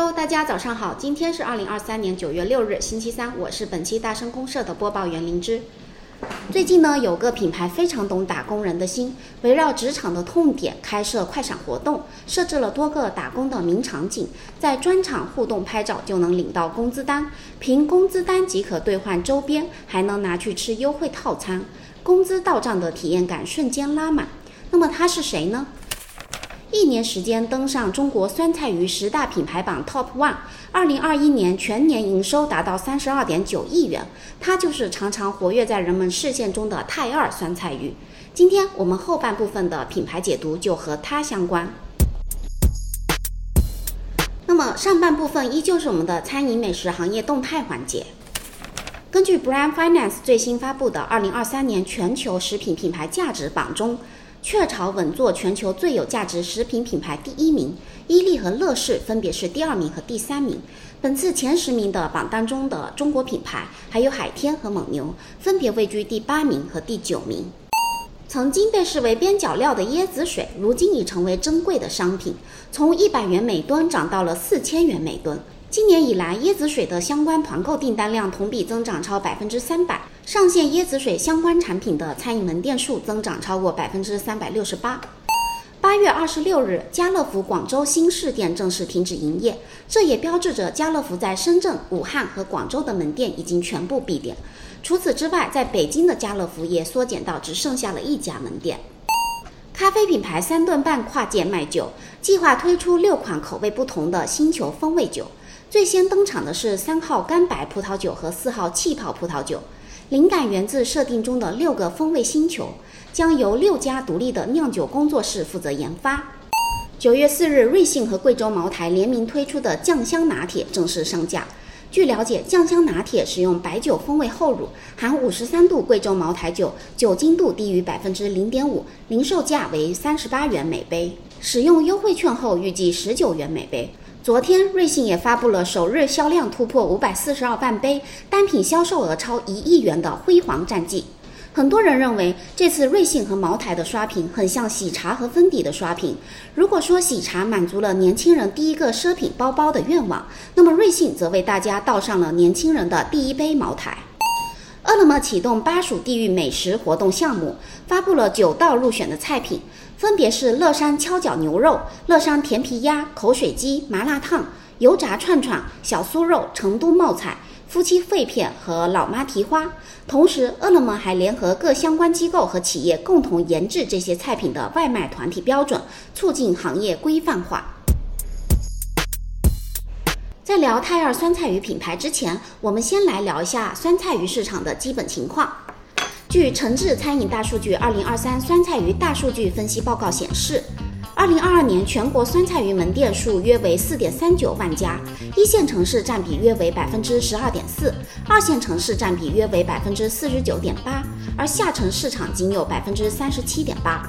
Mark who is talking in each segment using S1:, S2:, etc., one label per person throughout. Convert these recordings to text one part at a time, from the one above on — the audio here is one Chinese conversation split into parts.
S1: Hello，大家早上好，今天是二零二三年九月六日，星期三，我是本期大声公社的播报员灵芝。最近呢，有个品牌非常懂打工人的心，围绕职场的痛点开设快闪活动，设置了多个打工的名场景，在专场互动拍照就能领到工资单，凭工资单即可兑换周边，还能拿去吃优惠套餐，工资到账的体验感瞬间拉满。那么他是谁呢？一年时间登上中国酸菜鱼十大品牌榜 Top One，二零二一年全年营收达到三十二点九亿元。它就是常常活跃在人们视线中的泰二酸菜鱼。今天我们后半部分的品牌解读就和它相关。那么上半部分依旧是我们的餐饮美食行业动态环节。根据 Brand Finance 最新发布的二零二三年全球食品品牌价值榜中。雀巢稳坐全球最有价值食品品牌第一名，伊利和乐事分别是第二名和第三名。本次前十名的榜单中的中国品牌还有海天和蒙牛，分别位居第八名和第九名。曾经被视为边角料的椰子水，如今已成为珍贵的商品，从一百元每吨涨到了四千元每吨。今年以来，椰子水的相关团购订单量同比增长超百分之三百，上线椰子水相关产品的餐饮门店数增长超过百分之三百六十八。八月二十六日，家乐福广州新市店正式停止营业，这也标志着家乐福在深圳、武汉和广州的门店已经全部闭店。除此之外，在北京的家乐福也缩减到只剩下了一家门店。咖啡品牌三顿半跨界卖酒，计划推出六款口味不同的星球风味酒。最先登场的是三号干白葡萄酒和四号气泡葡萄酒，灵感源自设定中的六个风味星球，将由六家独立的酿酒工作室负责研发。九月四日，瑞幸和贵州茅台联名推出的酱香拿铁正式上架。据了解，酱香拿铁使用白酒风味厚乳，含五十三度贵州茅台酒，酒精度低于百分之零点五，零售价为三十八元每杯。使用优惠券后，预计十九元每杯。昨天，瑞幸也发布了首日销量突破五百四十二万杯、单品销售额超一亿元的辉煌战绩。很多人认为，这次瑞幸和茅台的刷屏很像喜茶和芬迪的刷屏。如果说喜茶满足了年轻人第一个奢品包包的愿望，那么瑞幸则为大家倒上了年轻人的第一杯茅台。饿了么启动巴蜀地域美食活动项目，发布了九道入选的菜品。分别是乐山敲脚牛肉、乐山甜皮鸭、口水鸡、麻辣烫、油炸串串、小酥肉、成都冒菜、夫妻肺片和老妈蹄花。同时，饿了么还联合各相关机构和企业，共同研制这些菜品的外卖团体标准，促进行业规范化。在聊泰二酸菜鱼品牌之前，我们先来聊一下酸菜鱼市场的基本情况。据诚志餐饮大数据二零二三酸菜鱼大数据分析报告显示，二零二二年全国酸菜鱼门店数约为四点三九万家，一线城市占比约为百分之十二点四，二线城市占比约为百分之四十九点八，而下沉市场仅有百分之三十七点八。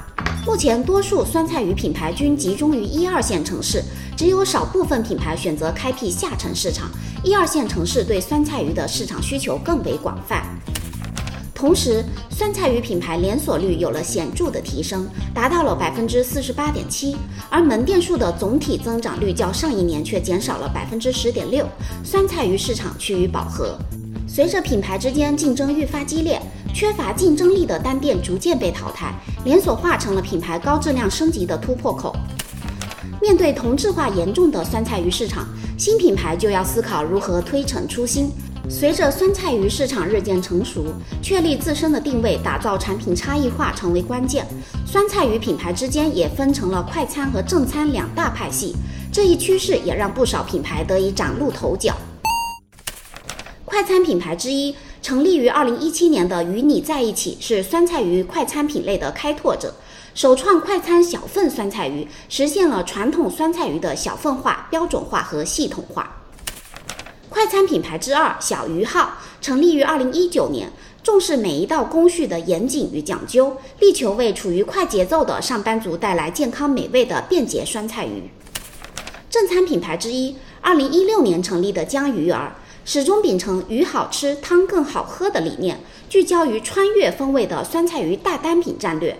S1: 目前，多数酸菜鱼品牌均集中于一二线城市，只有少部分品牌选择开辟下沉市场。一二线城市对酸菜鱼的市场需求更为广泛。同时，酸菜鱼品牌连锁率有了显著的提升，达到了百分之四十八点七，而门店数的总体增长率较上一年却减少了百分之十点六，酸菜鱼市场趋于饱和。随着品牌之间竞争愈发激烈，缺乏竞争力的单店逐渐被淘汰，连锁化成了品牌高质量升级的突破口。面对同质化严重的酸菜鱼市场，新品牌就要思考如何推陈出新。随着酸菜鱼市场日渐成熟，确立自身的定位，打造产品差异化成为关键。酸菜鱼品牌之间也分成了快餐和正餐两大派系，这一趋势也让不少品牌得以崭露头角。快餐品牌之一，成立于二零一七年的与你在一起，是酸菜鱼快餐品类的开拓者，首创快餐小份酸菜鱼，实现了传统酸菜鱼的小份化、标准化和系统化。快餐品牌之二小鱼号成立于二零一九年，重视每一道工序的严谨与讲究，力求为处于快节奏的上班族带来健康美味的便捷酸菜鱼。正餐品牌之一，二零一六年成立的江鱼儿，始终秉承鱼好吃汤更好喝的理念，聚焦于穿越风味的酸菜鱼大单品战略。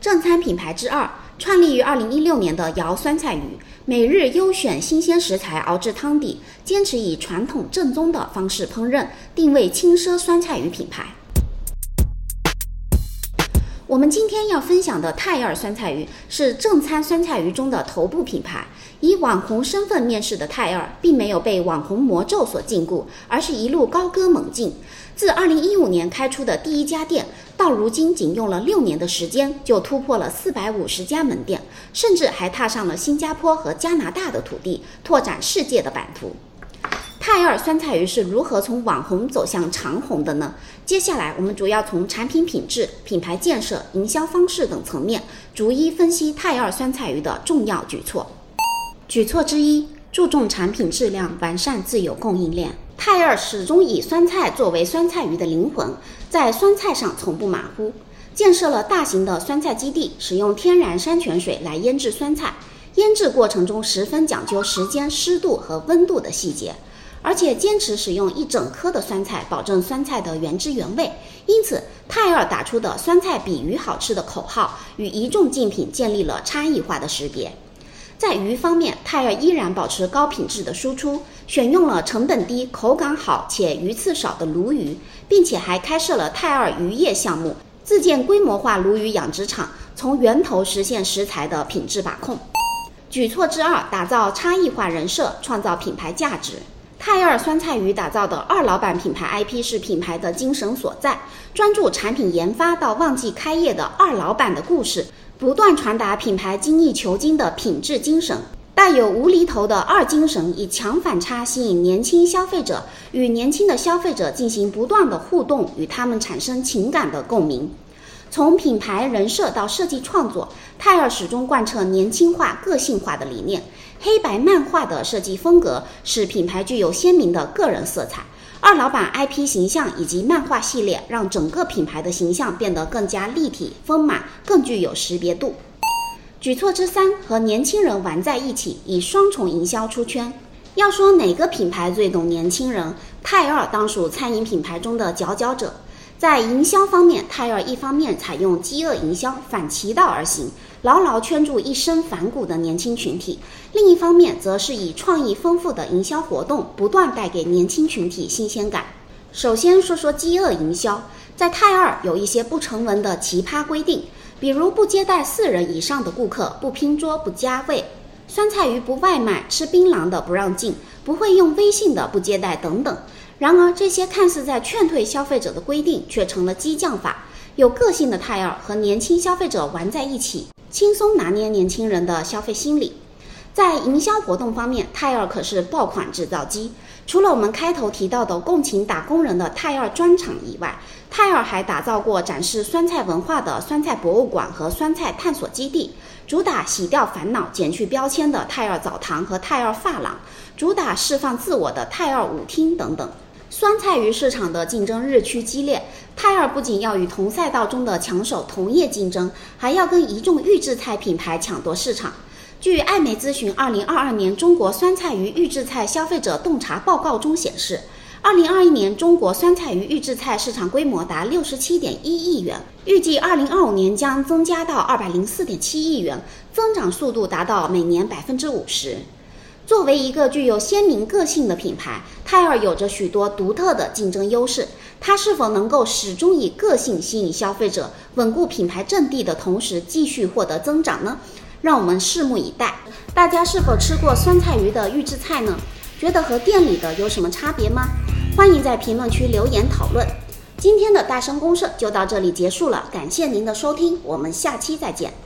S1: 正餐品牌之二创立于二零一六年的姚酸菜鱼，每日优选新鲜食材熬制汤底，坚持以传统正宗的方式烹饪，定位轻奢酸菜鱼品牌。我们今天要分享的泰尔酸菜鱼是正餐酸菜鱼中的头部品牌。以网红身份面世的泰尔，并没有被网红魔咒所禁锢，而是一路高歌猛进。自2015年开出的第一家店，到如今仅用了六年的时间，就突破了450家门店，甚至还踏上了新加坡和加拿大的土地，拓展世界的版图。泰尔酸菜鱼是如何从网红走向长红的呢？接下来，我们主要从产品品质、品牌建设、营销方式等层面，逐一分析泰尔酸菜鱼的重要举措。举措之一，注重产品质量，完善自有供应链。泰尔始终以酸菜作为酸菜鱼的灵魂，在酸菜上从不马虎，建设了大型的酸菜基地，使用天然山泉水来腌制酸菜，腌制过程中十分讲究时间、湿度和温度的细节。而且坚持使用一整颗的酸菜，保证酸菜的原汁原味。因此，泰尔打出的“酸菜比鱼好吃”的口号，与一众竞品建立了差异化的识别。在鱼方面，泰尔依然保持高品质的输出，选用了成本低、口感好且鱼刺少的鲈鱼，并且还开设了泰尔渔业项目，自建规模化鲈鱼养殖场，从源头实现食材的品质把控。举措之二，打造差异化人设，创造品牌价值。泰尔酸菜鱼打造的二老板品牌 IP 是品牌的精神所在，专注产品研发到旺季开业的二老板的故事，不断传达品牌精益求精的品质精神，带有无厘头的二精神，以强反差吸引年轻消费者，与年轻的消费者进行不断的互动，与他们产生情感的共鸣。从品牌人设到设计创作，泰尔始终贯彻年轻化、个性化的理念。黑白漫画的设计风格使品牌具有鲜明的个人色彩。二老板 IP 形象以及漫画系列让整个品牌的形象变得更加立体丰满，更具有识别度。举措之三，和年轻人玩在一起，以双重营销出圈。要说哪个品牌最懂年轻人，泰尔当属餐饮品牌中的佼佼者。在营销方面，泰尔一方面采用饥饿营销，反其道而行，牢牢圈住一身反骨的年轻群体；另一方面，则是以创意丰富的营销活动，不断带给年轻群体新鲜感。首先说说饥饿营销，在泰二有一些不成文的奇葩规定，比如不接待四人以上的顾客，不拼桌，不加位；酸菜鱼不外卖，吃槟榔的不让进，不会用微信的不接待等等。然而，这些看似在劝退消费者的规定，却成了激将法。有个性的泰二和年轻消费者玩在一起，轻松拿捏年轻人的消费心理。在营销活动方面，泰尔可是爆款制造机。除了我们开头提到的共情打工人的泰尔专场以外，泰尔还打造过展示酸菜文化的酸菜博物馆和酸菜探索基地，主打洗掉烦恼、减去标签的泰尔澡堂和泰尔发廊，主打释放自我的泰尔舞厅等等。酸菜鱼市场的竞争日趋激烈，泰尔不仅要与同赛道中的强手同业竞争，还要跟一众预制菜品牌抢夺市场。据艾媒咨询二零二二年中国酸菜鱼预制菜消费者洞察报告中显示，二零二一年中国酸菜鱼预制菜市场规模达六十七点一亿元，预计二零二五年将增加到二百零四点七亿元，增长速度达到每年百分之五十。作为一个具有鲜明个性的品牌，泰尔有着许多独特的竞争优势。它是否能够始终以个性吸引消费者，稳固品牌阵地的同时继续获得增长呢？让我们拭目以待。大家是否吃过酸菜鱼的预制菜呢？觉得和店里的有什么差别吗？欢迎在评论区留言讨论。今天的大声公社就到这里结束了，感谢您的收听，我们下期再见。